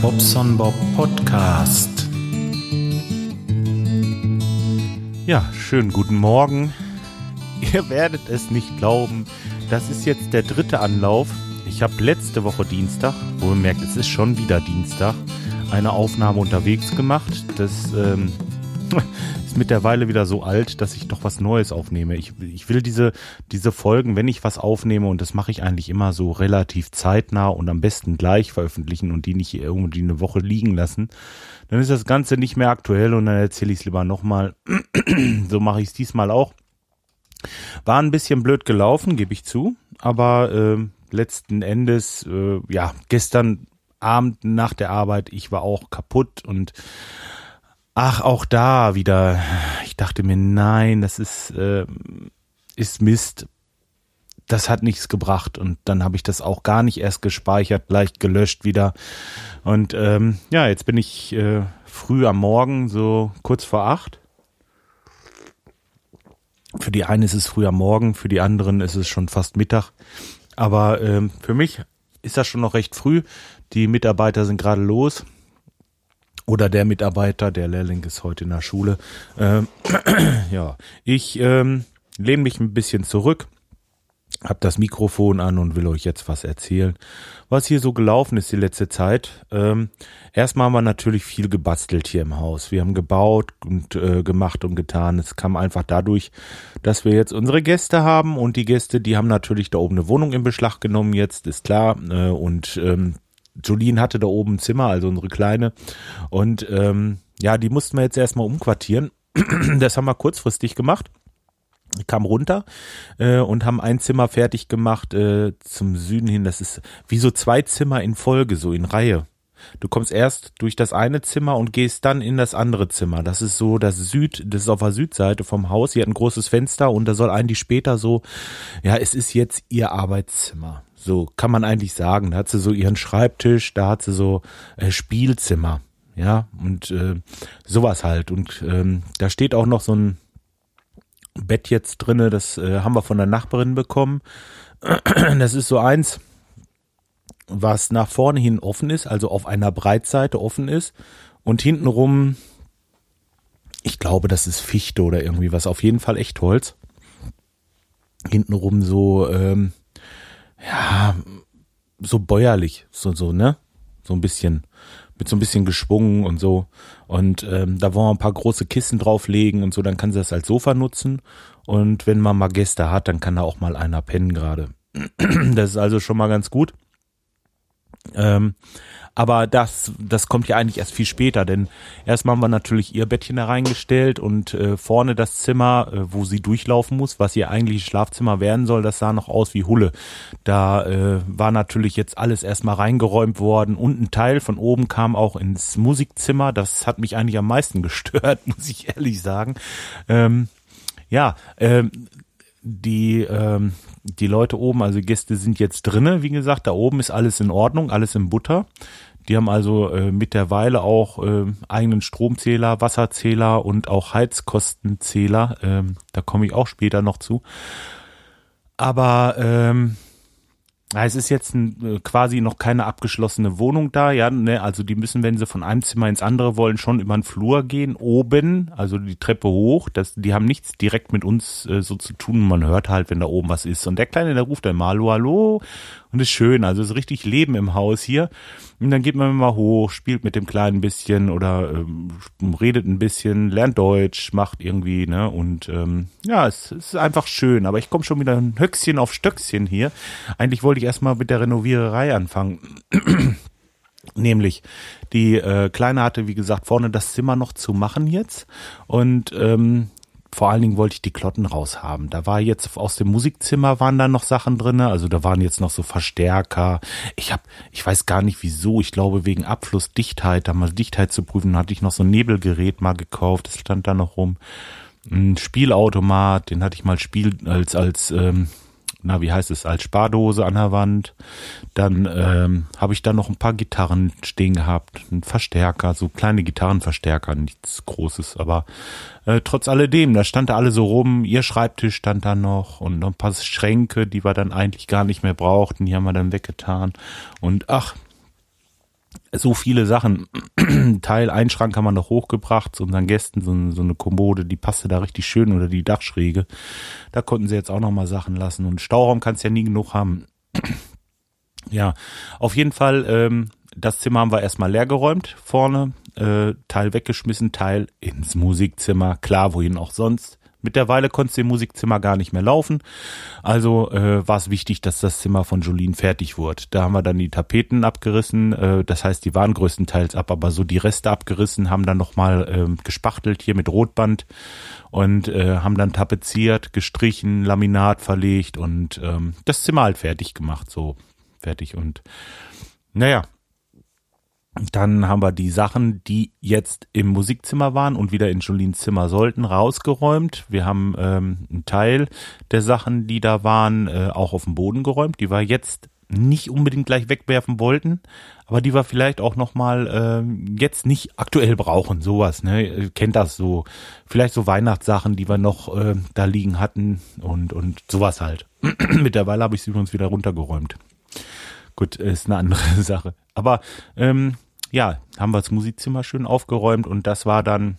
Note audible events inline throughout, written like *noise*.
Bobson Bob Podcast. Ja, schönen guten Morgen. *laughs* Ihr werdet es nicht glauben, das ist jetzt der dritte Anlauf. Ich habe letzte Woche Dienstag, wo ihr merkt, es ist schon wieder Dienstag, eine Aufnahme unterwegs gemacht. Das ähm, *laughs* ist mittlerweile wieder so alt, dass ich doch was Neues aufnehme. Ich, ich will diese, diese Folgen, wenn ich was aufnehme, und das mache ich eigentlich immer so relativ zeitnah und am besten gleich veröffentlichen und die nicht irgendwie eine Woche liegen lassen, dann ist das Ganze nicht mehr aktuell und dann erzähle ich es lieber nochmal. *clears throat* so mache ich es diesmal auch. War ein bisschen blöd gelaufen, gebe ich zu, aber äh, letzten Endes, äh, ja, gestern Abend nach der Arbeit, ich war auch kaputt und Ach, auch da wieder. Ich dachte mir, nein, das ist, äh, ist Mist. Das hat nichts gebracht. Und dann habe ich das auch gar nicht erst gespeichert, leicht gelöscht wieder. Und ähm, ja, jetzt bin ich äh, früh am Morgen, so kurz vor acht. Für die einen ist es früh am Morgen, für die anderen ist es schon fast Mittag. Aber ähm, für mich ist das schon noch recht früh. Die Mitarbeiter sind gerade los oder der Mitarbeiter, der Lehrling ist heute in der Schule. Ähm, *clears throat* ja, ich ähm, lehne mich ein bisschen zurück, hab das Mikrofon an und will euch jetzt was erzählen, was hier so gelaufen ist die letzte Zeit. Ähm, erstmal haben wir natürlich viel gebastelt hier im Haus. Wir haben gebaut und äh, gemacht und getan. Es kam einfach dadurch, dass wir jetzt unsere Gäste haben und die Gäste, die haben natürlich da oben eine Wohnung in Beschlag genommen jetzt, ist klar. Äh, und ähm, Jolene hatte da oben ein Zimmer, also unsere Kleine. Und ähm, ja, die mussten wir jetzt erstmal umquartieren. *clears throat* das haben wir kurzfristig gemacht. Kam runter äh, und haben ein Zimmer fertig gemacht äh, zum Süden hin. Das ist wie so zwei Zimmer in Folge, so in Reihe. Du kommst erst durch das eine Zimmer und gehst dann in das andere Zimmer. Das ist so das Süd, das ist auf der Südseite vom Haus. Sie hat ein großes Fenster und da soll eigentlich später so, ja, es ist jetzt ihr Arbeitszimmer. So kann man eigentlich sagen. Da hat sie so ihren Schreibtisch, da hat sie so äh, Spielzimmer, ja, und äh, sowas halt. Und ähm, da steht auch noch so ein Bett jetzt drinne, das äh, haben wir von der Nachbarin bekommen. *clears throat* Das ist so eins, was nach vorne hin offen ist, also auf einer Breitseite offen ist und hintenrum, ich glaube, das ist Fichte oder irgendwie was, auf jeden Fall Echtholz. Hintenrum so ähm, ja, so bäuerlich, so, so, ne? So ein bisschen, mit so ein bisschen geschwungen und so. Und ähm, da wollen wir ein paar große Kissen drauflegen und so, dann kann sie das als Sofa nutzen. Und wenn man mal Gäste hat, dann kann da auch mal einer pennen gerade. *clears throat* das ist also schon mal ganz gut. Ähm, aber das, das kommt ja eigentlich erst viel später, denn erstmal haben wir natürlich ihr Bettchen da reingestellt und äh, vorne das Zimmer, äh, wo sie durchlaufen muss, was ihr eigentlich Schlafzimmer werden soll, das sah noch aus wie Hulle. Da äh, war natürlich jetzt alles erstmal reingeräumt worden und ein Teil von oben kam auch ins Musikzimmer. Das hat mich eigentlich am meisten *laughs* gestört, muss ich ehrlich sagen. Ähm, ja, ähm, die ähm, die Leute oben, also Gäste sind jetzt drinne, wie gesagt, da oben ist alles in Ordnung, alles in Butter. Die haben also äh, mittlerweile auch äh, eigenen Stromzähler, Wasserzähler und auch Heizkostenzähler. Ähm, da komme ich auch später noch zu. Aber ähm, es ist jetzt ein, äh, quasi noch keine abgeschlossene Wohnung da, ja, ne, also die müssen, wenn sie von einem Zimmer ins andere wollen, schon über den Flur gehen, oben, also die Treppe hoch, das, die haben nichts direkt mit uns äh, so zu tun, man hört halt, wenn da oben was ist. Und der Kleine, der ruft dann mal, hallo, hallo, und ist schön, also ist richtig Leben im Haus hier. Und dann geht man mal hoch, spielt mit dem Kleinen ein bisschen oder ähm, redet ein bisschen, lernt Deutsch, macht irgendwie, ne? Und ähm, ja, es, es ist einfach schön. Aber ich komme schon wieder ein Höchstchen auf Stöckchen hier. Eigentlich wollte ich erstmal mit der Renoviererei anfangen. *clears throat* Nämlich, die äh, Kleine hatte, wie gesagt, vorne das Zimmer noch zu machen jetzt. Und ähm, vor allen Dingen wollte ich die Klotten raushaben. Da war jetzt aus dem Musikzimmer waren da noch Sachen drinne, also da waren jetzt noch so Verstärker. Ich habe, ich weiß gar nicht wieso, ich glaube wegen Abflussdichtheit, da mal Dichtheit zu prüfen, hatte ich noch so ein Nebelgerät mal gekauft, das stand da noch rum. Ein Spielautomat, den hatte ich mal Spiel als als ähm, na, wie heißt es, als Spardose an der Wand. Dann ähm, habe ich da noch ein paar Gitarren stehen gehabt, ein Verstärker, so kleine Gitarrenverstärker, nichts Großes, aber äh, trotz alledem, da stand da alle so rum, ihr Schreibtisch stand da noch und noch ein paar Schränke, die wir dann eigentlich gar nicht mehr brauchten, die haben wir dann weggetan. Und ach, so viele Sachen. *clears throat* Teil ein Schrank haben wir noch hochgebracht zu unseren Gästen, so, so, eine Kommode, die passte da richtig schön oder die Dachschräge. Da konnten sie jetzt auch noch mal Sachen lassen und Stauraum kannst ja nie genug haben. *clears throat* ja, auf jeden Fall, ähm, das Zimmer haben wir erstmal leer geräumt vorne, äh, Teil weggeschmissen, Teil ins Musikzimmer, klar, wohin auch sonst. Mittlerweile konnte es im Musikzimmer gar nicht mehr laufen. Also äh, war es wichtig, dass das Zimmer von Jolien fertig wurde. Da haben wir dann die Tapeten abgerissen. Äh, das heißt, die waren größtenteils ab, aber so die Reste abgerissen, haben dann nochmal äh, gespachtelt hier mit Rotband und äh, haben dann tapeziert, gestrichen, Laminat verlegt und ähm, das Zimmer halt fertig gemacht. So fertig. Und naja, dann haben wir die Sachen, die jetzt im Musikzimmer waren und wieder in Jolines Zimmer sollten, rausgeräumt. Wir haben ähm, einen Teil der Sachen, die da waren, äh, auch auf den Boden geräumt, die wir jetzt nicht unbedingt gleich wegwerfen wollten, aber die wir vielleicht auch noch mal äh, jetzt nicht aktuell brauchen, sowas, ne? Kennt das so. Vielleicht so Weihnachtssachen, die wir noch äh, da liegen hatten und und sowas halt. *clears throat* Mittlerweile habe ich sie übrigens wieder runtergeräumt. Gut, ist eine andere *laughs* Sache. Aber ähm, ja, haben wir das Musikzimmer schön aufgeräumt und das war dann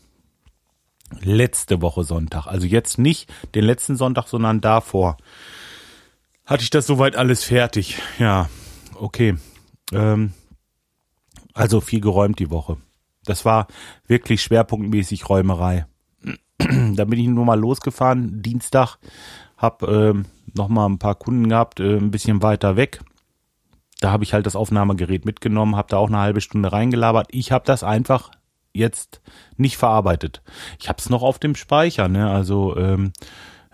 letzte Woche Sonntag. Also jetzt nicht den letzten Sonntag, sondern davor. Hatte ich das soweit alles fertig? Ja, okay. Ähm, also viel geräumt die Woche. Das war wirklich schwerpunktmäßig Räumerei. *clears throat* da bin ich nur mal losgefahren, Dienstag, hab ähm, noch mal ein paar Kunden gehabt, äh, ein bisschen weiter weg da habe ich halt das Aufnahmegerät mitgenommen, habe da auch eine halbe Stunde reingelabert. Ich habe das einfach jetzt nicht verarbeitet. Ich habe es noch auf dem Speicher, ne? Also ähm,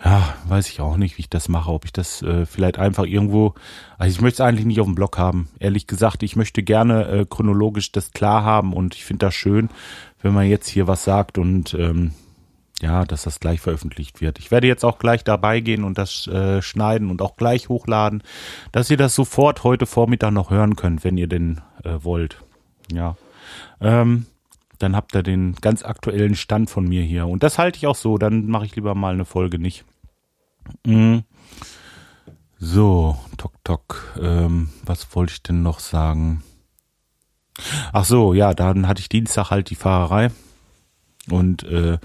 ja, weiß ich auch nicht, wie ich das mache. Ob ich das äh, vielleicht einfach irgendwo, also ich möchte es eigentlich nicht auf dem Blog haben. Ehrlich gesagt, ich möchte gerne äh, chronologisch das klar haben und ich finde das schön, wenn man jetzt hier was sagt und ähm, ja, dass das gleich veröffentlicht wird. Ich werde jetzt auch gleich dabei gehen und das äh, schneiden und auch gleich hochladen, dass ihr das sofort heute Vormittag noch hören könnt, wenn ihr denn äh, wollt. Ja. Ähm, dann habt ihr den ganz aktuellen Stand von mir hier. Und das halte ich auch so, dann mache ich lieber mal eine Folge nicht. Mhm. So, tok tok. Ähm, was wollte ich denn noch sagen? Ach so, ja, dann hatte ich Dienstag halt die Fahrerei. Und äh,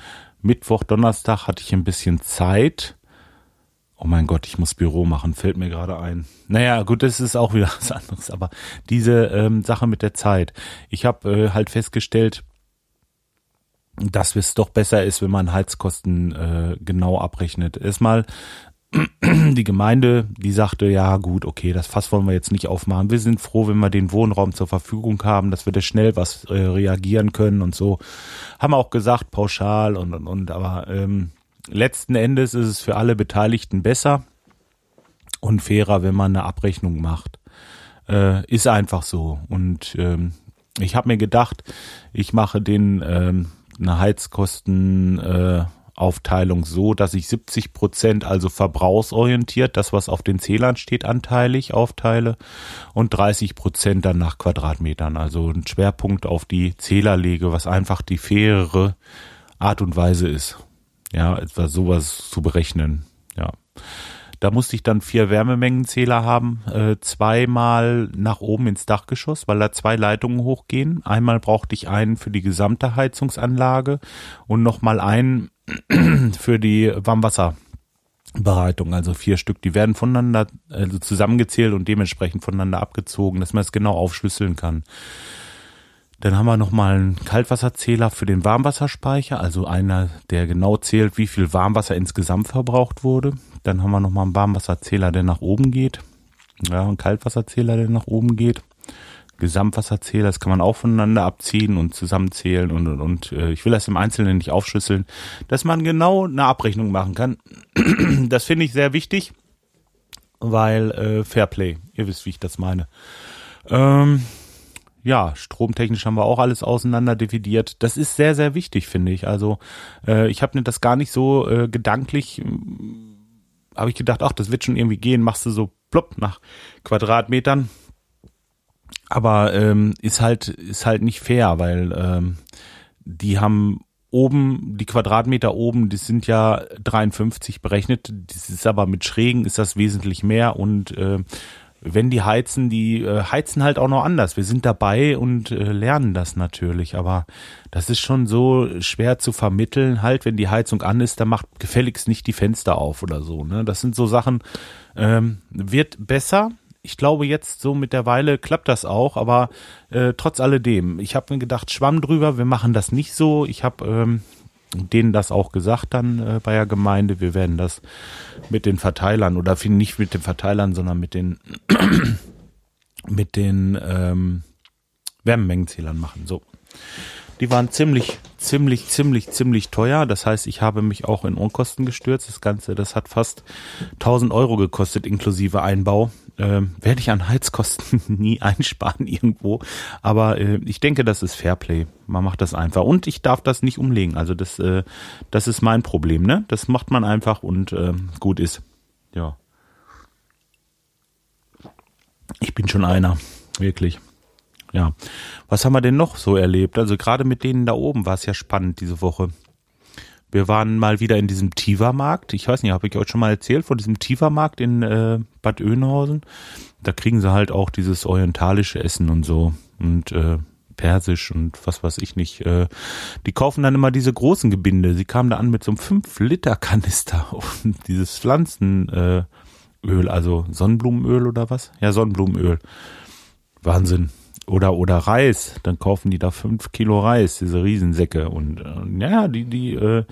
Mittwoch, Donnerstag hatte ich ein bisschen Zeit. Oh mein Gott, ich muss Büro machen, fällt mir gerade ein. Naja, gut, das ist auch wieder *laughs* was anderes, aber diese ähm, Sache mit der Zeit. Ich habe äh, halt festgestellt, dass es doch besser ist, wenn man Heizkosten äh, genau abrechnet. Erstmal die Gemeinde, die sagte, ja gut, okay, das Fass wollen wir jetzt nicht aufmachen. Wir sind froh, wenn wir den Wohnraum zur Verfügung haben, dass wir da schnell was äh, reagieren können und so. Haben auch gesagt, pauschal und und und, aber ähm, letzten Endes ist es für alle Beteiligten besser und fairer, wenn man eine Abrechnung macht. Äh, ist einfach so. Und ähm, ich habe mir gedacht, ich mache den ähm, eine Heizkosten äh, Aufteilung so, dass ich 70 Prozent, also verbrauchsorientiert, das was auf den Zählern steht, anteilig aufteile und 30 Prozent dann nach Quadratmetern, also einen Schwerpunkt auf die Zähler lege, was einfach die fairere Art und Weise ist. Ja, etwa sowas zu berechnen. Ja. Da musste ich dann vier Wärmemengenzähler haben, äh, zweimal nach oben ins Dachgeschoss, weil da zwei Leitungen hochgehen. Einmal brauchte ich einen für die gesamte Heizungsanlage und nochmal einen *clears throat* für die Warmwasserbereitung, also vier Stück, die werden voneinander also zusammengezählt und dementsprechend voneinander abgezogen, dass man es genau aufschlüsseln kann. Dann haben wir nochmal einen Kaltwasserzähler für den Warmwasserspeicher, also einer, der genau zählt, wie viel Warmwasser insgesamt verbraucht wurde. Dann haben wir nochmal einen Warmwasserzähler, der nach oben geht. Ja, einen Kaltwasserzähler, der nach oben geht. Gesamtwasserzähler, das kann man auch voneinander abziehen und zusammenzählen und und und. Äh, ich will das im Einzelnen nicht aufschlüsseln, dass man genau eine Abrechnung machen kann. *clears throat* Das finde ich sehr wichtig, weil äh, Fairplay, ihr wisst, wie ich das meine. Ähm, ja, stromtechnisch haben wir auch alles auseinander dividiert. Das ist sehr, sehr wichtig, finde ich. Also äh, ich habe mir das gar nicht so äh, gedanklich, habe ich gedacht, ach, das wird schon irgendwie gehen, machst du so plopp nach Quadratmetern aber ähm, ist halt ist halt nicht fair, weil ähm, die haben oben die Quadratmeter oben, die sind ja 53 berechnet. Das ist aber mit Schrägen ist das wesentlich mehr und äh, wenn die heizen, die äh, heizen halt auch noch anders. Wir sind dabei und äh, lernen das natürlich, aber das ist schon so schwer zu vermitteln. Halt, wenn die Heizung an ist, dann macht gefälligst nicht die Fenster auf oder so. Ne? Das sind so Sachen, ähm, wird besser. Ich glaube, jetzt so mit der Weile klappt das auch, aber äh, trotz alledem, ich habe mir gedacht, Schwamm drüber, wir machen das nicht so. Ich habe ähm, denen das auch gesagt dann äh, bei der Gemeinde. Wir werden das mit den Verteilern oder nicht mit den Verteilern, sondern mit den *clears throat* mit den ähm, Wärmemengenzählern machen. So. Die waren ziemlich, ziemlich, ziemlich, ziemlich teuer. Das heißt, ich habe mich auch in Unkosten gestürzt. Das Ganze, das hat fast 1000 Euro gekostet, inklusive Einbau. Ähm, werde ich an Heizkosten *laughs* nie einsparen irgendwo. Aber äh, ich denke, das ist Fairplay. Man macht das einfach. Und ich darf das nicht umlegen. Also das, äh, das ist mein Problem, ne? Das macht man einfach und äh, gut ist. Ja. Ich bin schon einer. Wirklich. Ja. Was haben wir denn noch so erlebt? Also gerade mit denen da oben war es ja spannend diese Woche. Wir waren mal wieder in diesem Tiva-Markt. Ich weiß nicht, habe ich euch schon mal erzählt von diesem Tiva-Markt in äh, Bad Oeynhausen? Da kriegen sie halt auch dieses orientalische Essen und so und äh, Persisch und was weiß ich nicht. Äh, die kaufen dann immer diese großen Gebinde. Sie kamen da an mit so einem 5-Liter-Kanister und *laughs* dieses Pflanzenöl, äh, also Sonnenblumenöl oder was? Ja, Sonnenblumenöl. Wahnsinn oder oder Reis, dann kaufen die da fünf Kilo Reis, diese Riesensäcke und äh, ja, die die äh,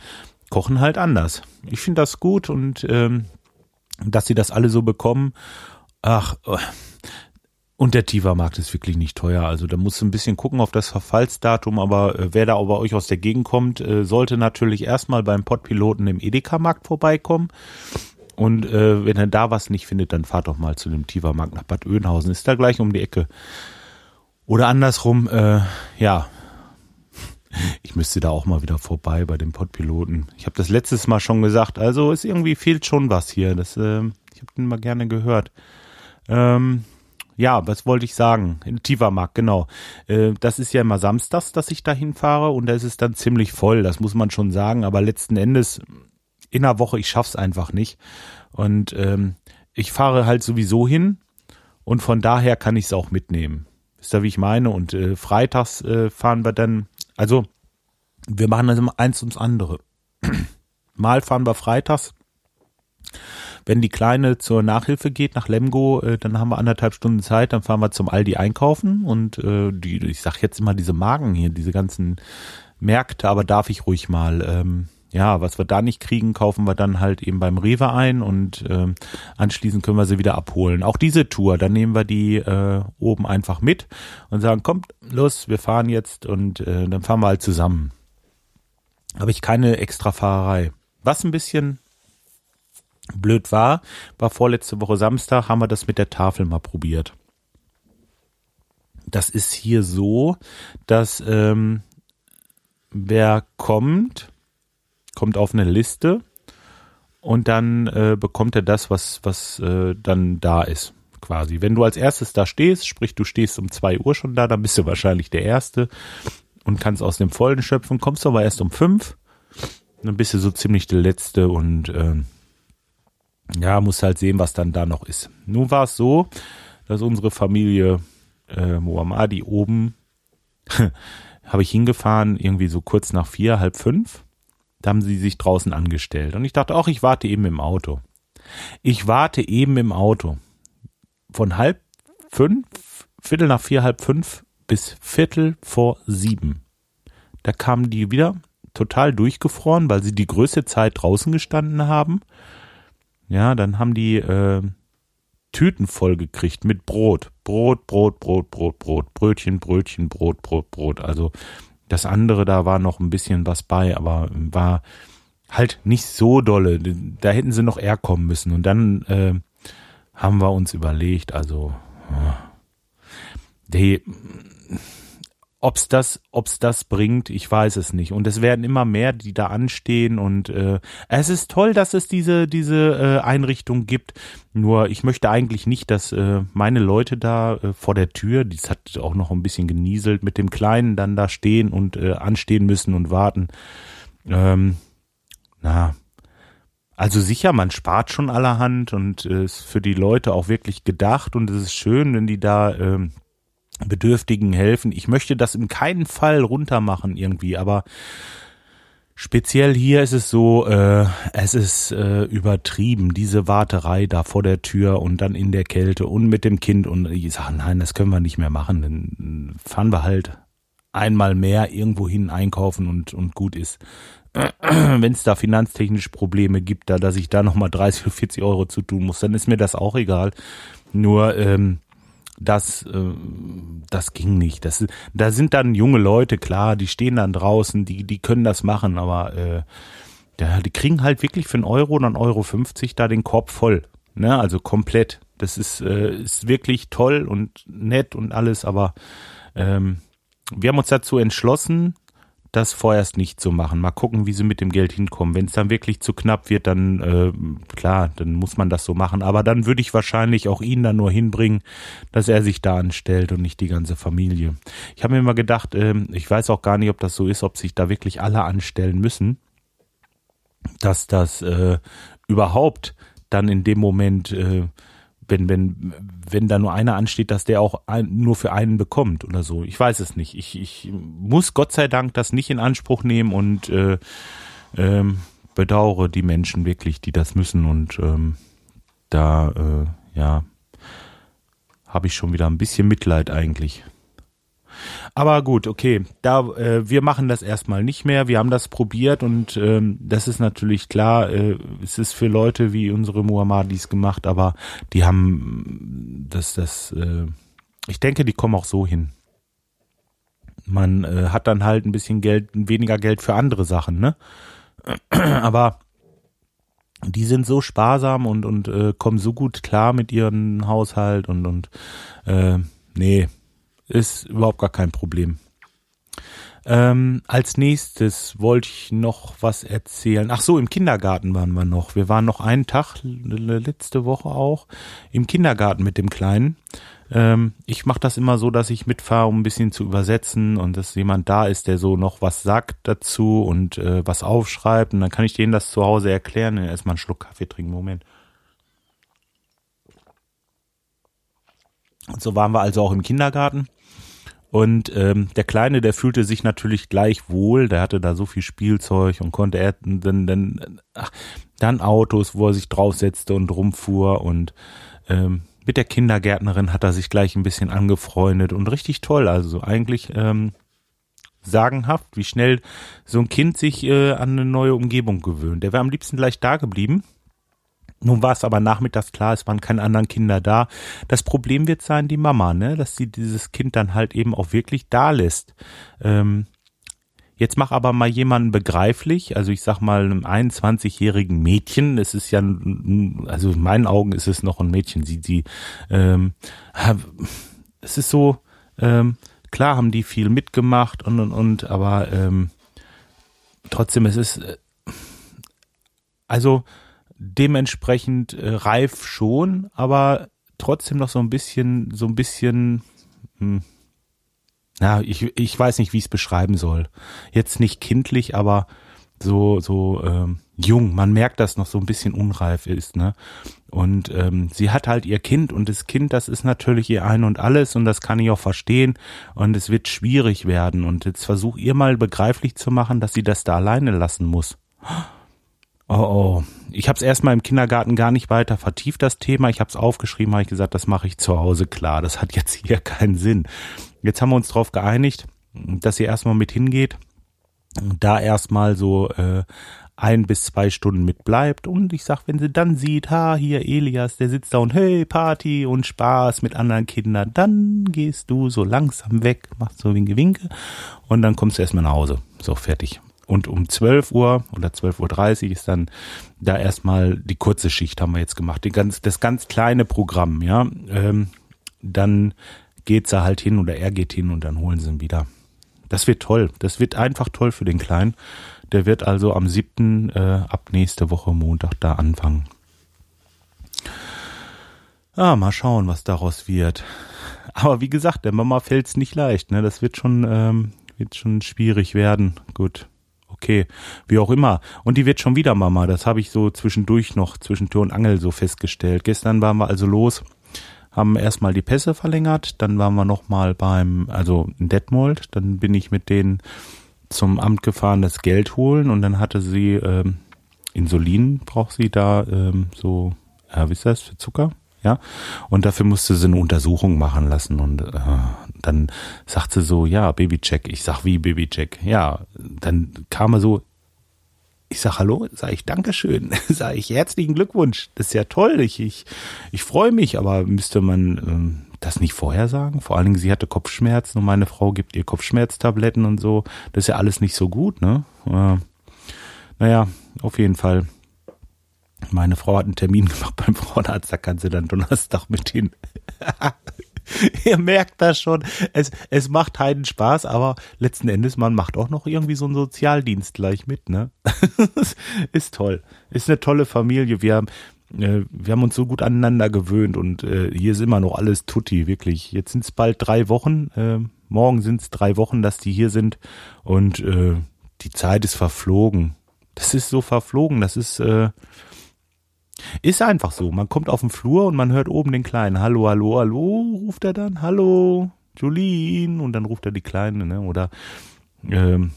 kochen halt anders. Ich finde das gut und ähm, dass sie das alle so bekommen. Ach, äh, und der Tiva-Markt ist wirklich nicht teuer. Also da musst du ein bisschen gucken auf das Verfallsdatum, aber äh, wer da bei euch aus der Gegend kommt, äh, sollte natürlich erstmal beim Pottpiloten im Edeka-Markt vorbeikommen. Und äh, wenn er da was nicht findet, dann fahrt doch mal zu dem Tiva-Markt nach Bad Oeynhausen. Ist da gleich um die Ecke. Oder andersrum, äh, ja, ich müsste da auch mal wieder vorbei bei dem Podpiloten. Ich habe das letztes Mal schon gesagt, also ist irgendwie fehlt schon was hier. Das, äh, ich habe den mal gerne gehört. Ähm, ja, was wollte ich sagen? In genau. Äh, das ist ja immer samstags, dass ich da hinfahre und da ist es dann ziemlich voll, das muss man schon sagen. Aber letzten Endes, in einer Woche, ich schaff's einfach nicht. Und ähm, ich fahre halt sowieso hin und von daher kann ich es auch mitnehmen. Wisst ihr, wie ich meine? Und äh, freitags äh, fahren wir dann, also wir machen das immer eins ums andere. *clears throat* Mal fahren wir freitags. Wenn die Kleine zur Nachhilfe geht nach Lemgo, äh, dann haben wir anderthalb Stunden Zeit, dann fahren wir zum Aldi einkaufen und äh, die, ich sag jetzt immer diese Magen hier, diese ganzen Märkte, aber darf ich ruhig mal. Ähm, ja, was wir da nicht kriegen, kaufen wir dann halt eben beim Rewe ein und äh, anschließend können wir sie wieder abholen. Auch diese Tour, dann nehmen wir die äh, oben einfach mit und sagen, kommt, los, wir fahren jetzt und äh, dann fahren wir halt zusammen. Habe ich keine extra Fahrerei. Was ein bisschen blöd war, war vorletzte Woche Samstag, haben wir das mit der Tafel mal probiert. Das ist hier so, dass ähm, wer kommt, kommt auf eine Liste und dann äh, bekommt er das, was, was äh, dann da ist, quasi. Wenn du als erstes da stehst, sprich du stehst um zwei Uhr schon da, dann bist du wahrscheinlich der Erste und kannst aus dem Vollen schöpfen, kommst aber erst um fünf, dann bist du so ziemlich der Letzte und äh, ja, musst halt sehen, was dann da noch ist. Nun war es so, dass unsere Familie äh, Mohammadi oben *laughs* habe ich hingefahren, irgendwie so kurz nach vier, halb fünf. Da haben sie sich draußen angestellt. Und ich dachte auch, ich warte eben im Auto. Ich warte eben im Auto. Von halb fünf, Viertel nach vier, halb fünf bis Viertel vor sieben. Da kamen die wieder total durchgefroren, weil sie die größte Zeit draußen gestanden haben. Ja, dann haben die äh, Tüten voll gekriegt mit Brot. Brot, Brot, Brot, Brot, Brot. Brötchen, Brötchen, Brot, Brot, Brot. Also das andere, da war noch ein bisschen was bei, aber war halt nicht so dolle. Da hätten sie noch eher kommen müssen. Und dann äh, haben wir uns überlegt, also die, ob's das, ob's das bringt, ich weiß es nicht. Und es werden immer mehr, die da anstehen. Und äh, es ist toll, dass es diese diese äh, Einrichtung gibt. Nur ich möchte eigentlich nicht, dass äh, meine Leute da äh, vor der Tür, dies hat auch noch ein bisschen genieselt, mit dem Kleinen dann da stehen und äh, anstehen müssen und warten. Ähm, na, also sicher, man spart schon allerhand und äh, ist für die Leute auch wirklich gedacht und es ist schön, wenn die da ähm, Bedürftigen helfen. Ich möchte das in keinen Fall runtermachen irgendwie, aber speziell hier ist es so, äh, es ist äh, übertrieben, diese Warterei da vor der Tür und dann in der Kälte und mit dem Kind und ich sage, nein, das können wir nicht mehr machen, dann fahren wir halt einmal mehr irgendwo hin einkaufen und, und gut ist. *clears throat* Wenn es da finanztechnisch Probleme gibt, da dass ich da nochmal 30 oder 40 Euro zu tun muss, dann ist mir das auch egal. Nur ähm, das, äh, das ging nicht. Das, da sind dann junge Leute, klar, die stehen dann draußen, die, die können das machen, aber äh, ja, die kriegen halt wirklich für einen Euro oder einen Euro 50 da den Korb voll. Ne? Also komplett. Das ist, äh, ist wirklich toll und nett und alles, aber ähm, wir haben uns dazu entschlossen, das vorerst nicht zu machen. Mal gucken, wie sie mit dem Geld hinkommen. Wenn es dann wirklich zu knapp wird, dann äh, klar, dann muss man das so machen. Aber dann würde ich wahrscheinlich auch ihn dann nur hinbringen, dass er sich da anstellt und nicht die ganze Familie. Ich habe mir immer gedacht, äh, ich weiß auch gar nicht, ob das so ist, ob sich da wirklich alle anstellen müssen, dass das äh, überhaupt dann in dem Moment äh, wenn, wenn, wenn da nur einer ansteht, dass der auch ein, nur für einen bekommt oder so. Ich weiß es nicht. Ich, ich muss Gott sei Dank das nicht in Anspruch nehmen und äh, ähm, bedauere die Menschen wirklich, die das müssen. Und ähm, da, äh, ja, habe ich schon wieder ein bisschen Mitleid eigentlich. Aber gut, okay, da äh, wir machen das erstmal nicht mehr. Wir haben das probiert und ähm, das ist natürlich klar. Äh, es ist für Leute wie unsere Muhammadis gemacht, aber die haben das, das. Äh, ich denke, die kommen auch so hin. Man äh, hat dann halt ein bisschen Geld, weniger Geld für andere Sachen, ne? *clears throat* aber die sind so sparsam und und äh, kommen so gut klar mit ihrem Haushalt und und äh, nee, ist überhaupt gar kein Problem. Ähm, als nächstes wollte ich noch was erzählen. Ach so, im Kindergarten waren wir noch. Wir waren noch einen Tag, letzte Woche auch, im Kindergarten mit dem Kleinen. Ähm, ich mache das immer so, dass ich mitfahre, um ein bisschen zu übersetzen und dass jemand da ist, der so noch was sagt dazu und äh, was aufschreibt. Und dann kann ich denen das zu Hause erklären. Erstmal einen Schluck Kaffee trinken. Moment. Und so waren wir also auch im Kindergarten. Und ähm, der Kleine, der fühlte sich natürlich gleich wohl, der hatte da so viel Spielzeug und konnte er dann, dann, ach, dann Autos, wo er sich draufsetzte und rumfuhr und ähm, mit der Kindergärtnerin hat er sich gleich ein bisschen angefreundet und richtig toll. Also eigentlich ähm, sagenhaft, wie schnell so ein Kind sich äh, an eine neue Umgebung gewöhnt. Der wäre am liebsten gleich da geblieben nun war es aber nachmittags klar, es waren keine anderen Kinder da. Das Problem wird sein, die Mama, ne, dass sie dieses Kind dann halt eben auch wirklich da lässt. Ähm, jetzt mach aber mal jemanden begreiflich, also ich sag mal einem 21-jährigen Mädchen, es ist ja, also in meinen Augen ist es noch ein Mädchen, sie, sie, ähm, es ist so, ähm, klar haben die viel mitgemacht und und und, aber ähm, trotzdem, es ist, äh, also dementsprechend äh, reif schon, aber trotzdem noch so ein bisschen, so ein bisschen, hm, ja, ich, ich weiß nicht, wie ich es beschreiben soll. Jetzt nicht kindlich, aber so, so ähm, jung. Man merkt, dass noch so ein bisschen unreif ist, ne? Und ähm, sie hat halt ihr Kind und das Kind, das ist natürlich ihr Ein und Alles und das kann ich auch verstehen und es wird schwierig werden. Und jetzt versuch ihr mal begreiflich zu machen, dass sie das da alleine lassen muss. Oh, oh. Ich habe es erstmal im Kindergarten gar nicht weiter vertieft, das Thema. Ich habe es aufgeschrieben, habe ich gesagt, das mache ich zu Hause klar. Das hat jetzt hier *laughs* keinen Sinn. Jetzt haben wir uns darauf geeinigt, dass sie erstmal mit hingeht, da erstmal so äh, ein bis zwei Stunden mit bleibt und ich sag, wenn sie dann sieht, ha, hier Elias, der sitzt da und hey, Party und Spaß mit anderen Kindern, dann gehst du so langsam weg, machst so Winke Winke und dann kommst du erstmal nach Hause. So, fertig. Und um 12 Uhr oder 12.30 Uhr ist dann da erstmal die kurze Schicht haben wir jetzt gemacht. Die ganz, das ganz kleine Programm, ja. Ähm, dann geht sie halt hin oder er geht hin und dann holen sie ihn wieder. Das wird toll. Das wird einfach toll für den Kleinen. Der wird also am 7. Äh, ab nächste Woche Montag da anfangen. Ah, mal schauen, was daraus wird. Aber wie gesagt, der Mama fällt's nicht leicht. Ne? Das wird schon, ähm, wird schon schwierig werden. Gut, okay, wie auch immer. Und die wird schon wieder Mama. Das habe ich so zwischendurch noch zwischen Tür und Angel so festgestellt. Gestern waren wir also los, haben erstmal die Pässe verlängert, dann waren wir nochmal beim, also in Detmold, dann bin ich mit denen zum Amt gefahren, das Geld holen und dann hatte sie ähm, Insulin, braucht sie da ähm, so, ja, wie ist das, für Zucker? Ja. Und dafür musste sie eine Untersuchung machen lassen und äh, dann sagt sie so, ja, Babycheck. Ich sag, wie Babycheck? Ja, dann kam er so, ich sag Hallo, sag ich Dankeschön, *laughs* sag ich herzlichen Glückwunsch. Das ist ja toll, ich, ich, ich freue mich, aber müsste man ähm, das nicht vorher sagen? Vor allen Dingen, sie hatte Kopfschmerzen und meine Frau gibt ihr Kopfschmerztabletten und so. Das ist ja alles nicht so gut, ne? Äh, naja, auf jeden Fall meine Frau hat einen Termin gemacht beim Frauenarzt, da kann sie dann Donnerstag mit hin. *laughs* Ihr merkt das schon. Es, es macht heiden Spaß, aber letzten Endes, man macht auch noch irgendwie so einen Sozialdienst gleich mit, ne? *laughs* ist toll. Ist eine tolle Familie. Wir haben, äh, wir haben uns so gut aneinander gewöhnt und äh, hier ist immer noch alles tutti, wirklich. Jetzt sind es bald drei Wochen. Äh, morgen sind es drei Wochen, dass die hier sind und äh, die Zeit ist verflogen. Das ist so verflogen. Das ist, äh, ist einfach so. Man kommt auf den Flur und man hört oben den Kleinen. Hallo, hallo, hallo, ruft er dann. Hallo, Jolene. Und dann ruft er die Kleine, ne? Oder ähm,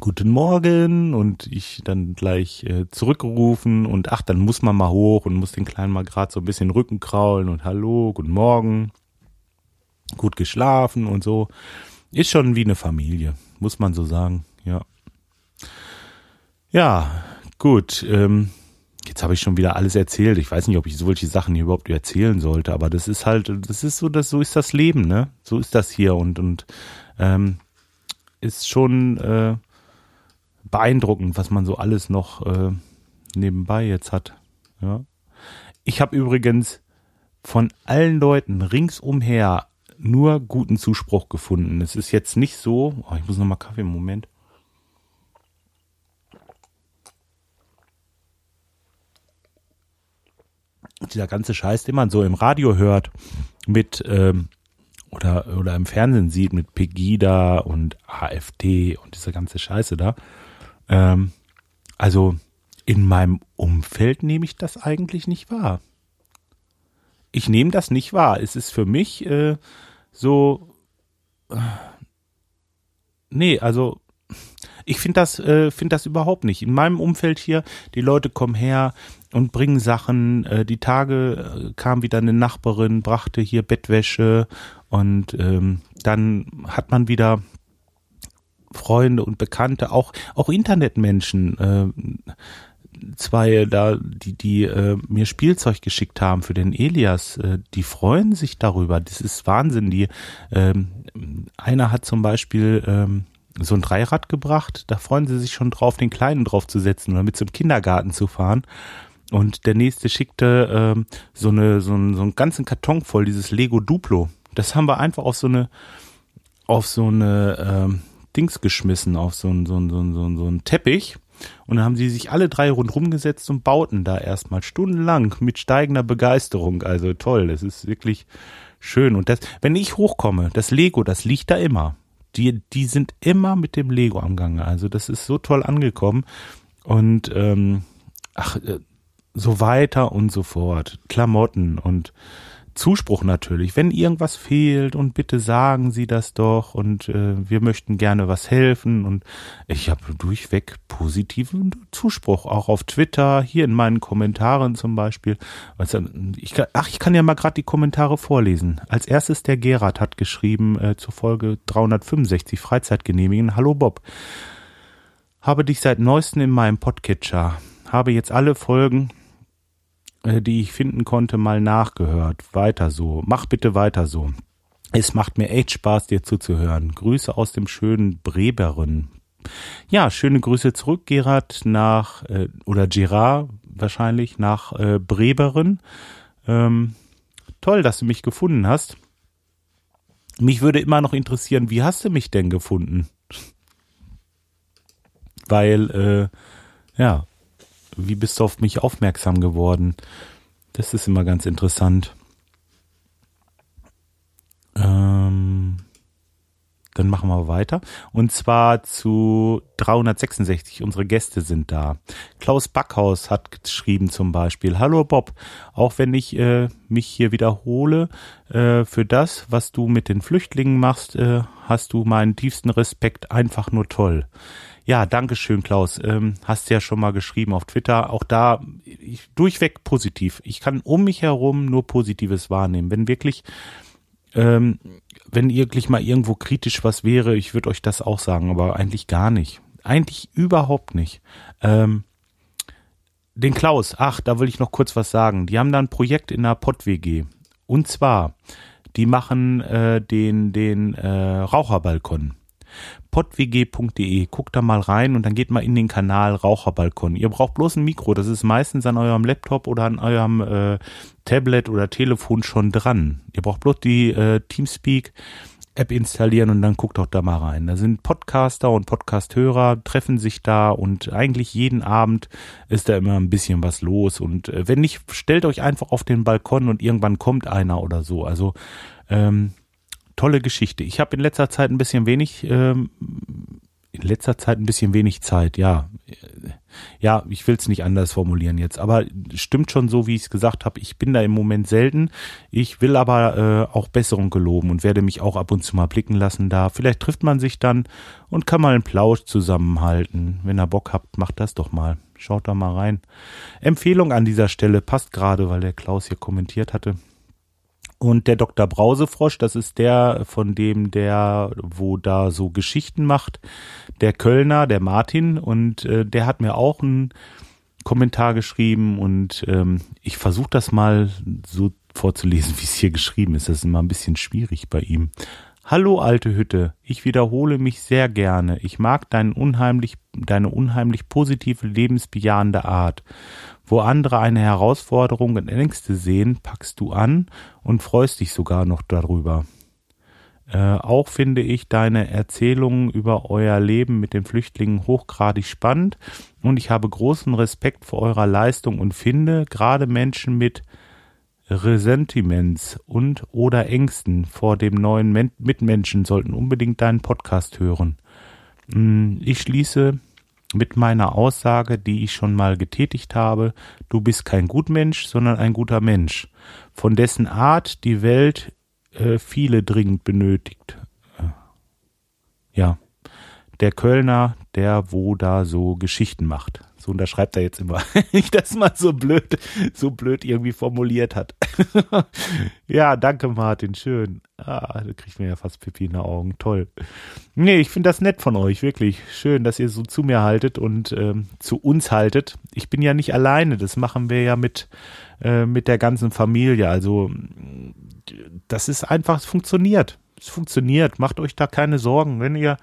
Guten Morgen und ich dann gleich äh, zurückrufen und ach, dann muss man mal hoch und muss den Kleinen mal gerade so ein bisschen Rücken kraulen und hallo, guten Morgen, gut geschlafen und so. Ist schon wie eine Familie, muss man so sagen, ja. Ja, gut. Ähm, Jetzt habe ich schon wieder alles erzählt. Ich weiß nicht, ob ich solche Sachen hier überhaupt erzählen sollte, aber das ist halt, das ist so, das so ist das Leben, ne? So ist das hier und und ähm, ist schon äh, beeindruckend, was man so alles noch äh, nebenbei jetzt hat. Ja. Ich habe übrigens von allen Leuten ringsumher nur guten Zuspruch gefunden. Es ist jetzt nicht so. Oh, ich muss noch mal Kaffee. Moment. Dieser ganze Scheiß, den man so im Radio hört, mit ähm, oder oder im Fernsehen sieht mit Pegida und AfD und diese ganze Scheiße da. Ähm, also in meinem Umfeld nehme ich das eigentlich nicht wahr. Ich nehme das nicht wahr. Es ist für mich äh, so. Äh, nee, also ich finde das, äh, finde das überhaupt nicht. In meinem Umfeld hier, die Leute kommen her und bringen Sachen. Äh, die Tage äh, kam wieder eine Nachbarin, brachte hier Bettwäsche und ähm, dann hat man wieder Freunde und Bekannte, auch auch Internetmenschen. Äh, zwei da, die die äh, mir Spielzeug geschickt haben für den Elias, äh, die freuen sich darüber. Das ist Wahnsinn. Die ähm, einer hat zum Beispiel ähm, so ein Dreirad gebracht. Da freuen sie sich schon drauf, den Kleinen drauf zu setzen oder mit zum Kindergarten zu fahren. Und der nächste schickte ähm, so eine so, ein, so einen ganzen Karton voll dieses Lego Duplo. Das haben wir einfach auf so eine auf so eine ähm, Dings geschmissen, auf so ein so ein so ein so ein, so ein Teppich. Und dann haben sie sich alle drei rundherum gesetzt und bauten da erstmal stundenlang mit steigender Begeisterung. Also toll, das ist wirklich schön. Und das, wenn ich hochkomme, das Lego, das liegt da immer die, die sind immer mit dem Lego am Gange. Also das ist so toll angekommen. Und ähm, ach, äh, so weiter und so fort. Klamotten und Zuspruch natürlich. Wenn irgendwas fehlt und bitte sagen Sie das doch und äh, wir möchten gerne was helfen und ich habe durchweg positiven Zuspruch, auch auf Twitter, hier in meinen Kommentaren zum Beispiel. Also ich ach, ich kann ja mal gerade die Kommentare vorlesen. Als erstes der Gerard hat geschrieben äh, zur Folge 365 Freizeit genehmigen. Hallo Bob. Habe dich seit neuestem in meinem Podcatcher. Habe jetzt alle Folgen die ich finden konnte, mal nachgehört. Weiter so. Mach bitte weiter so. Es macht mir echt Spaß, dir zuzuhören. Grüße aus dem schönen Breberen. Ja, schöne Grüße zurück, Gerard, nach, äh, oder Gerard wahrscheinlich, nach äh, Breberen. Ähm, toll, dass du mich gefunden hast. Mich würde immer noch interessieren, wie hast du mich denn gefunden? Weil, äh, ja, wie bist du auf mich aufmerksam geworden? Das ist immer ganz interessant. Ähm, dann machen wir weiter. Und zwar zu 366. Unsere Gäste sind da. Klaus Backhaus hat geschrieben zum Beispiel, Hallo Bob, auch wenn ich äh, mich hier wiederhole, äh, für das, was du mit den Flüchtlingen machst, äh, hast du meinen tiefsten Respekt, einfach nur toll. Ja, danke schön, Klaus. Ähm, hast ja schon mal geschrieben auf Twitter. Auch da ich, durchweg positiv. Ich kann um mich herum nur Positives wahrnehmen. Wenn wirklich ähm, wenn wirklich mal irgendwo kritisch was wäre, ich würde euch das auch sagen, aber eigentlich gar nicht. Eigentlich überhaupt nicht. Ähm, den Klaus, ach, da will ich noch kurz was sagen. Die haben da ein Projekt in der Pott-WG. Und zwar, die machen äh, den, den äh, Raucherbalkon podwg.de. Guckt da mal rein und dann geht mal in den Kanal Raucherbalkon. Ihr braucht bloß ein Mikro. Das ist meistens an eurem Laptop oder an eurem äh, Tablet oder Telefon schon dran. Ihr braucht bloß die äh, Teamspeak. App installieren und dann guckt doch da mal rein. Da sind Podcaster und Podcasthörer, treffen sich da und eigentlich jeden Abend ist da immer ein bisschen was los. Und äh, wenn nicht, stellt euch einfach auf den Balkon und irgendwann kommt einer oder so. Also ähm, tolle Geschichte. Ich habe in letzter Zeit ein bisschen wenig, ähm, in letzter Zeit ein bisschen wenig Zeit, ja. Ja, ich will es nicht anders formulieren jetzt, aber stimmt schon so, wie ich es gesagt habe. Ich bin da im Moment selten. Ich will aber äh, auch Besserung geloben und werde mich auch ab und zu mal blicken lassen da. Vielleicht trifft man sich dann und kann mal einen Plausch zusammenhalten. Wenn ihr Bock habt, macht das doch mal. Schaut da mal rein. Empfehlung an dieser Stelle passt gerade, weil der Klaus hier kommentiert hatte. Und der Dr. Brausefrosch, das ist der, von dem der, wo da so Geschichten macht, der Kölner, der Martin, und äh, der hat mir auch einen Kommentar geschrieben und ähm, ich versuche das mal so vorzulesen, *laughs* wie es hier geschrieben ist. Das ist immer ein bisschen schwierig bei ihm. Hallo alte Hütte, ich wiederhole mich sehr gerne. Ich mag deinen unheimlich, deine unheimlich positive, lebensbejahende Art. Wo andere eine Herausforderung und Ängste sehen, packst du an und freust dich sogar noch darüber. Äh, auch finde ich deine Erzählungen über euer Leben mit den Flüchtlingen hochgradig spannend und ich habe großen Respekt vor eurer Leistung und finde gerade Menschen mit Ressentiments und oder Ängsten vor dem neuen Men Mitmenschen sollten unbedingt deinen Podcast hören. Hm, ich schließe mit meiner Aussage, die ich schon mal getätigt habe, du bist kein Gutmensch, sondern ein guter Mensch, von dessen Art die Welt äh, viele dringend benötigt. Äh, ja, der Kölner, der wo da so Geschichten macht. So unterschreibt er jetzt immer, *laughs* ich das mal so blöd, so blöd irgendwie formuliert hat. *laughs* ja, danke Martin, schön. Ah, da kriegt mir ja fast Pipi in den Augen, toll. Nee, ich finde das nett von euch, wirklich. Schön, dass ihr so zu mir haltet und ähm, zu uns haltet. Ich bin ja nicht alleine, das machen wir ja mit, äh, mit der ganzen Familie. Also, das ist einfach, es funktioniert. Es funktioniert, macht euch da keine Sorgen. Wenn ihr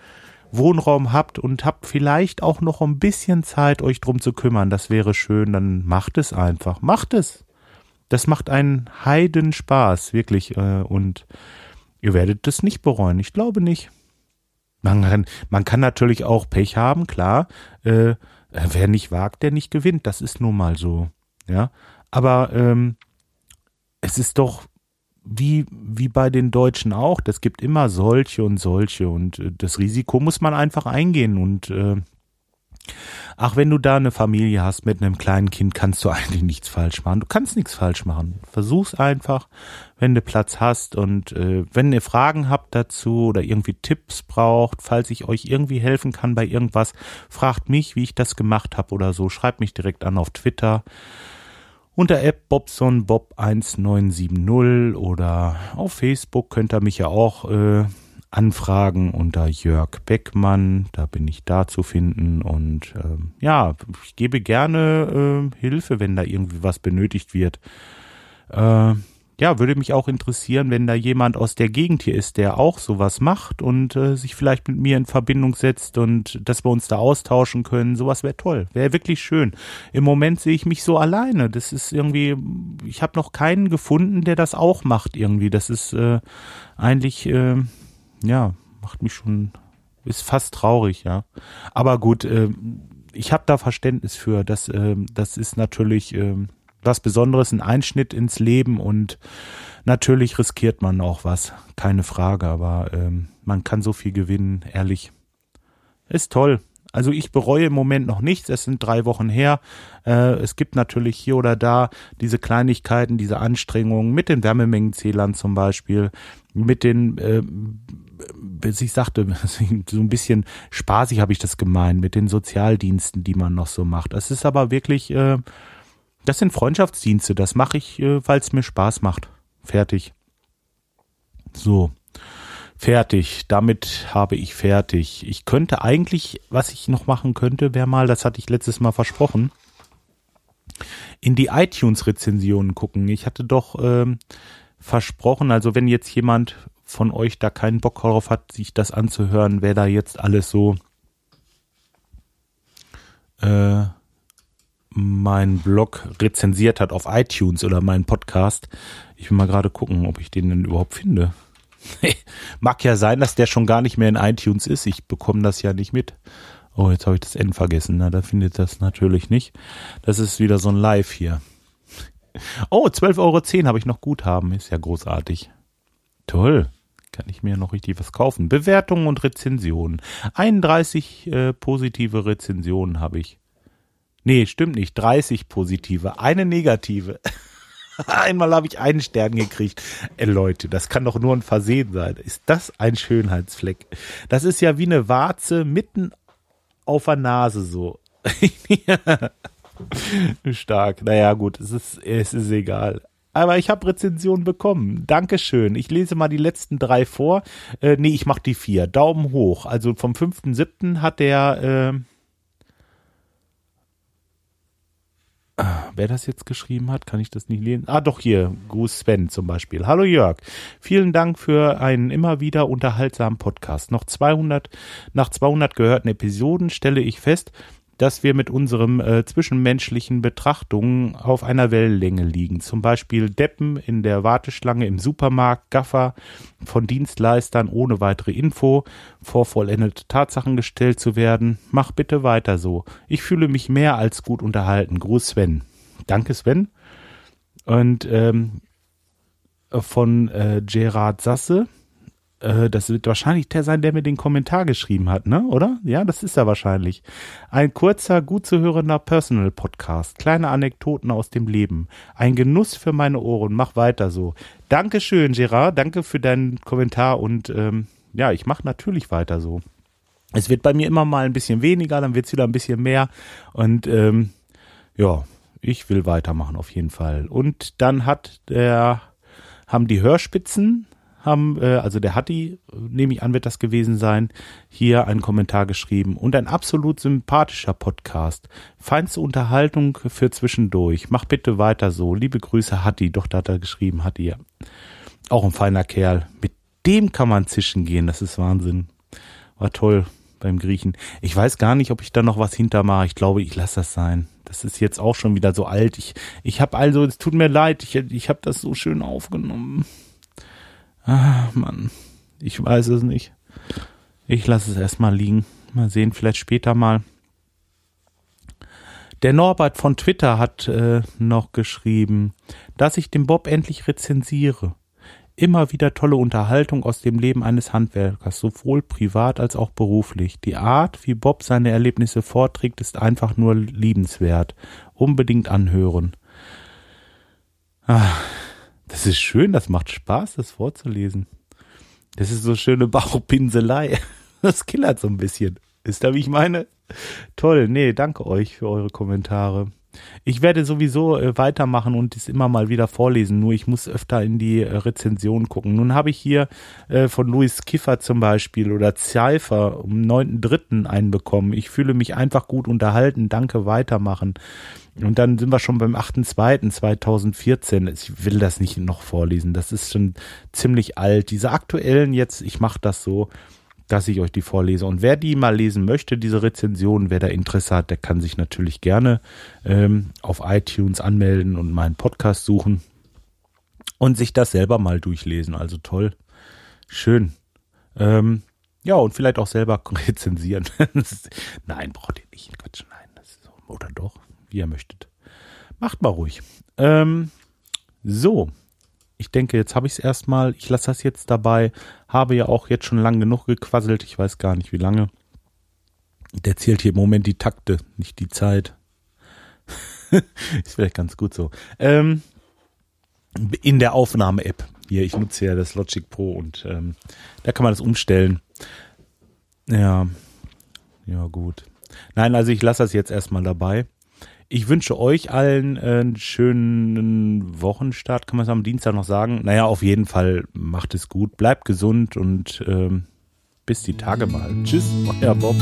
Wohnraum habt und habt vielleicht auch noch ein bisschen Zeit, euch drum zu kümmern, das wäre schön, dann macht es einfach. Macht es. Das macht einen Heiden Spaß, wirklich. Äh, und ihr werdet es nicht bereuen. Ich glaube nicht. Man kann, man kann natürlich auch Pech haben, klar. Äh, wer nicht wagt, der nicht gewinnt. Das ist nun mal so. Ja. Aber ähm, es ist doch wie, wie bei den Deutschen auch, das gibt immer solche und solche und äh, das Risiko muss man einfach eingehen und äh, ach, wenn du da eine Familie hast mit einem kleinen Kind, kannst du eigentlich nichts falsch machen. Du kannst nichts falsch machen. Versuch's einfach, wenn du Platz hast und äh, wenn ihr Fragen habt dazu oder irgendwie Tipps braucht, falls ich euch irgendwie helfen kann bei irgendwas, fragt mich, wie ich das gemacht habe oder so. Schreibt mich direkt an auf Twitter unter App bobsonbob1970 oder auf Facebook könnt ihr mich ja auch äh, anfragen unter Jörg Beckmann, da bin ich da zu finden und äh, ja, ich gebe gerne äh, Hilfe, wenn da irgendwie was benötigt wird. Äh, ja, würde mich auch interessieren, wenn da jemand aus der Gegend hier ist, der auch sowas macht und äh, sich vielleicht mit mir in Verbindung setzt und dass wir uns da austauschen können. Sowas wäre toll, wäre wirklich schön. Im Moment sehe ich mich so alleine. Das ist irgendwie, ich habe noch keinen gefunden, der das auch macht irgendwie. Das ist äh, eigentlich, äh, ja, macht mich schon, ist fast traurig, ja. Aber gut, äh, ich habe da Verständnis für. Das, äh, das ist natürlich. Äh, was Besonderes, ein Einschnitt ins Leben und natürlich riskiert man auch was, keine Frage, aber ähm, man kann so viel gewinnen, ehrlich. Ist toll. Also ich bereue im Moment noch nichts. Es sind drei Wochen her. Äh, es gibt natürlich hier oder da diese Kleinigkeiten, diese Anstrengungen mit den Wärmemengenzählern zum Beispiel, mit den, äh, bis ich sagte, *laughs* so ein bisschen spaßig habe ich das gemeint, mit den Sozialdiensten, die man noch so macht. Das ist aber wirklich, äh, das sind Freundschaftsdienste. Das mache ich, äh, weil es mir Spaß macht. Fertig. So. Fertig. Damit habe ich fertig. Ich könnte eigentlich, was ich noch machen könnte, wäre mal, das hatte ich letztes Mal versprochen, in die iTunes-Rezensionen gucken. Ich hatte doch ähm, versprochen, also wenn jetzt jemand von euch da keinen Bock darauf hat, sich das anzuhören, wer da jetzt alles so äh, mein Blog rezensiert hat auf iTunes oder meinen Podcast. Ich will mal gerade gucken, ob ich den denn überhaupt finde. *laughs* Mag ja sein, dass der schon gar nicht mehr in iTunes ist. Ich bekomme das ja nicht mit. Oh, jetzt habe ich das N vergessen. Na, da findet das natürlich nicht. Das ist wieder so ein Live hier. *laughs* Oh, 12,10 Euro habe ich noch Guthaben. Ist ja großartig. Toll. Kann ich mir noch richtig was kaufen. Bewertungen und Rezensionen. 31 äh, positive Rezensionen habe ich. Nee, stimmt nicht. 30 positive. Eine negative. *laughs* Einmal habe ich einen Stern gekriegt. Ey, Leute, das kann doch nur ein Versehen sein. Ist das ein Schönheitsfleck? Das ist ja wie eine Warze mitten auf der Nase so. *laughs* Stark. Naja, gut, es ist, es ist egal. Aber ich habe Rezensionen bekommen. Dankeschön. Ich lese mal die letzten drei vor. Äh, nee, ich mache die vier. Daumen hoch. Also vom 5.7. hat der, äh, wer das jetzt geschrieben hat, kann ich das nicht lesen. Ah, doch hier, Gruß Sven zum Beispiel. Hallo Jörg, vielen Dank für einen immer wieder unterhaltsamen Podcast. Noch 200, nach 200 gehörten Episoden stelle ich fest, dass wir mit unserem äh, zwischenmenschlichen Betrachtungen auf einer Wellenlänge liegen. Zum Beispiel Deppen in der Warteschlange im Supermarkt, Gaffer von Dienstleistern ohne weitere Info, vor vollendete Tatsachen gestellt zu werden. Mach bitte weiter so. Ich fühle mich mehr als gut unterhalten. Gruß Sven. Danke Sven. Und ähm, von äh, Gerard Sasse äh, das wird wahrscheinlich der sein, der mir den Kommentar geschrieben hat, ne? Oder? Ja, das ist er wahrscheinlich. Ein kurzer, gut zu hörender Personal Podcast. Kleine Anekdoten aus dem Leben. Ein Genuss für meine Ohren. Mach weiter so. Dankeschön, Gerard. Danke für deinen Kommentar und ähm, ja, ich mache natürlich weiter so. Es wird bei mir immer mal ein bisschen weniger, dann wird es wieder ein bisschen mehr und ähm, ja, ich will weitermachen auf jeden Fall. Und dann hat der, haben die Hörspitzen haben, äh, also der Hatti, nehme ich an, wird das gewesen sein, hier einen Kommentar geschrieben. Und ein absolut sympathischer Podcast. Feinste Unterhaltung für zwischendurch. Mach bitte weiter so. Liebe Grüße, Hatti. Doch, da hat er geschrieben, Hatti, ja. Auch ein feiner Kerl. Mit dem kann man zischen gehen. Das ist Wahnsinn. War toll beim Griechen. Ich weiß gar nicht, ob ich da noch was hintermache. Ich glaube, ich lasse das sein. Das ist jetzt auch schon wieder so alt. Ich, ich habe also, es tut mir leid, ich, ich habe das so schön aufgenommen. Ah, Mann. Ich weiß es nicht. Ich lasse es erstmal liegen. Mal sehen, vielleicht später mal. Der Norbert von Twitter hat äh, noch geschrieben, dass ich den Bob endlich rezensiere. Immer wieder tolle Unterhaltung aus dem Leben eines Handwerkers, sowohl privat als auch beruflich. Die Art, wie Bob seine Erlebnisse vorträgt, ist einfach nur liebenswert. Unbedingt anhören. Ah, das ist schön, das macht Spaß, das vorzulesen. Das ist so schöne Bauchpinselei. *laughs* Das killert so ein bisschen. Ist da, wie ich meine? Toll. Nee, danke euch für eure Kommentare. Ich werde sowieso äh, weitermachen und es immer mal wieder vorlesen, nur ich muss öfter in die äh, Rezension gucken. Nun habe ich hier äh, von Louis Kiffer zum Beispiel oder Cypher um 9.3. einen bekommen. Ich fühle mich einfach gut unterhalten. Danke, weitermachen. Und dann sind wir schon beim 8.2.2014. Ich will das nicht noch vorlesen. Das ist schon ziemlich alt. Diese aktuellen jetzt, ich mache das so, dass ich euch die vorlese. Und wer die mal lesen möchte, diese Rezension, wer da Interesse hat, der kann sich natürlich gerne ähm, auf iTunes anmelden und meinen Podcast suchen und sich das selber mal durchlesen. Also toll. Schön. Ähm, ja, und vielleicht auch selber *laughs* rezensieren. nein, braucht ihr nicht. Quatsch, nein. So, oder doch? wie ihr möchtet. Macht mal ruhig. Ähm, so, ich denke, jetzt habe ich es erstmal. Ich lasse das jetzt dabei. Habe ja auch jetzt schon lang genug gequasselt. Ich weiß gar nicht, wie lange. Der zählt hier im Moment die Takte, nicht die Zeit. *laughs* ist vielleicht ganz gut so. Ähm, in der Aufnahme-App. Hier, ich nutze ja das Logic Pro und ähm, da kann man das umstellen. Ja, ja gut. Nein, also ich lasse das jetzt erstmal dabei. Ich wünsche euch allen einen schönen Wochenstart, kann man es am Dienstag noch sagen. Naja, auf jeden Fall macht es gut, bleibt gesund und ähm, bis die Tage mal. Tschüss, euer Bob.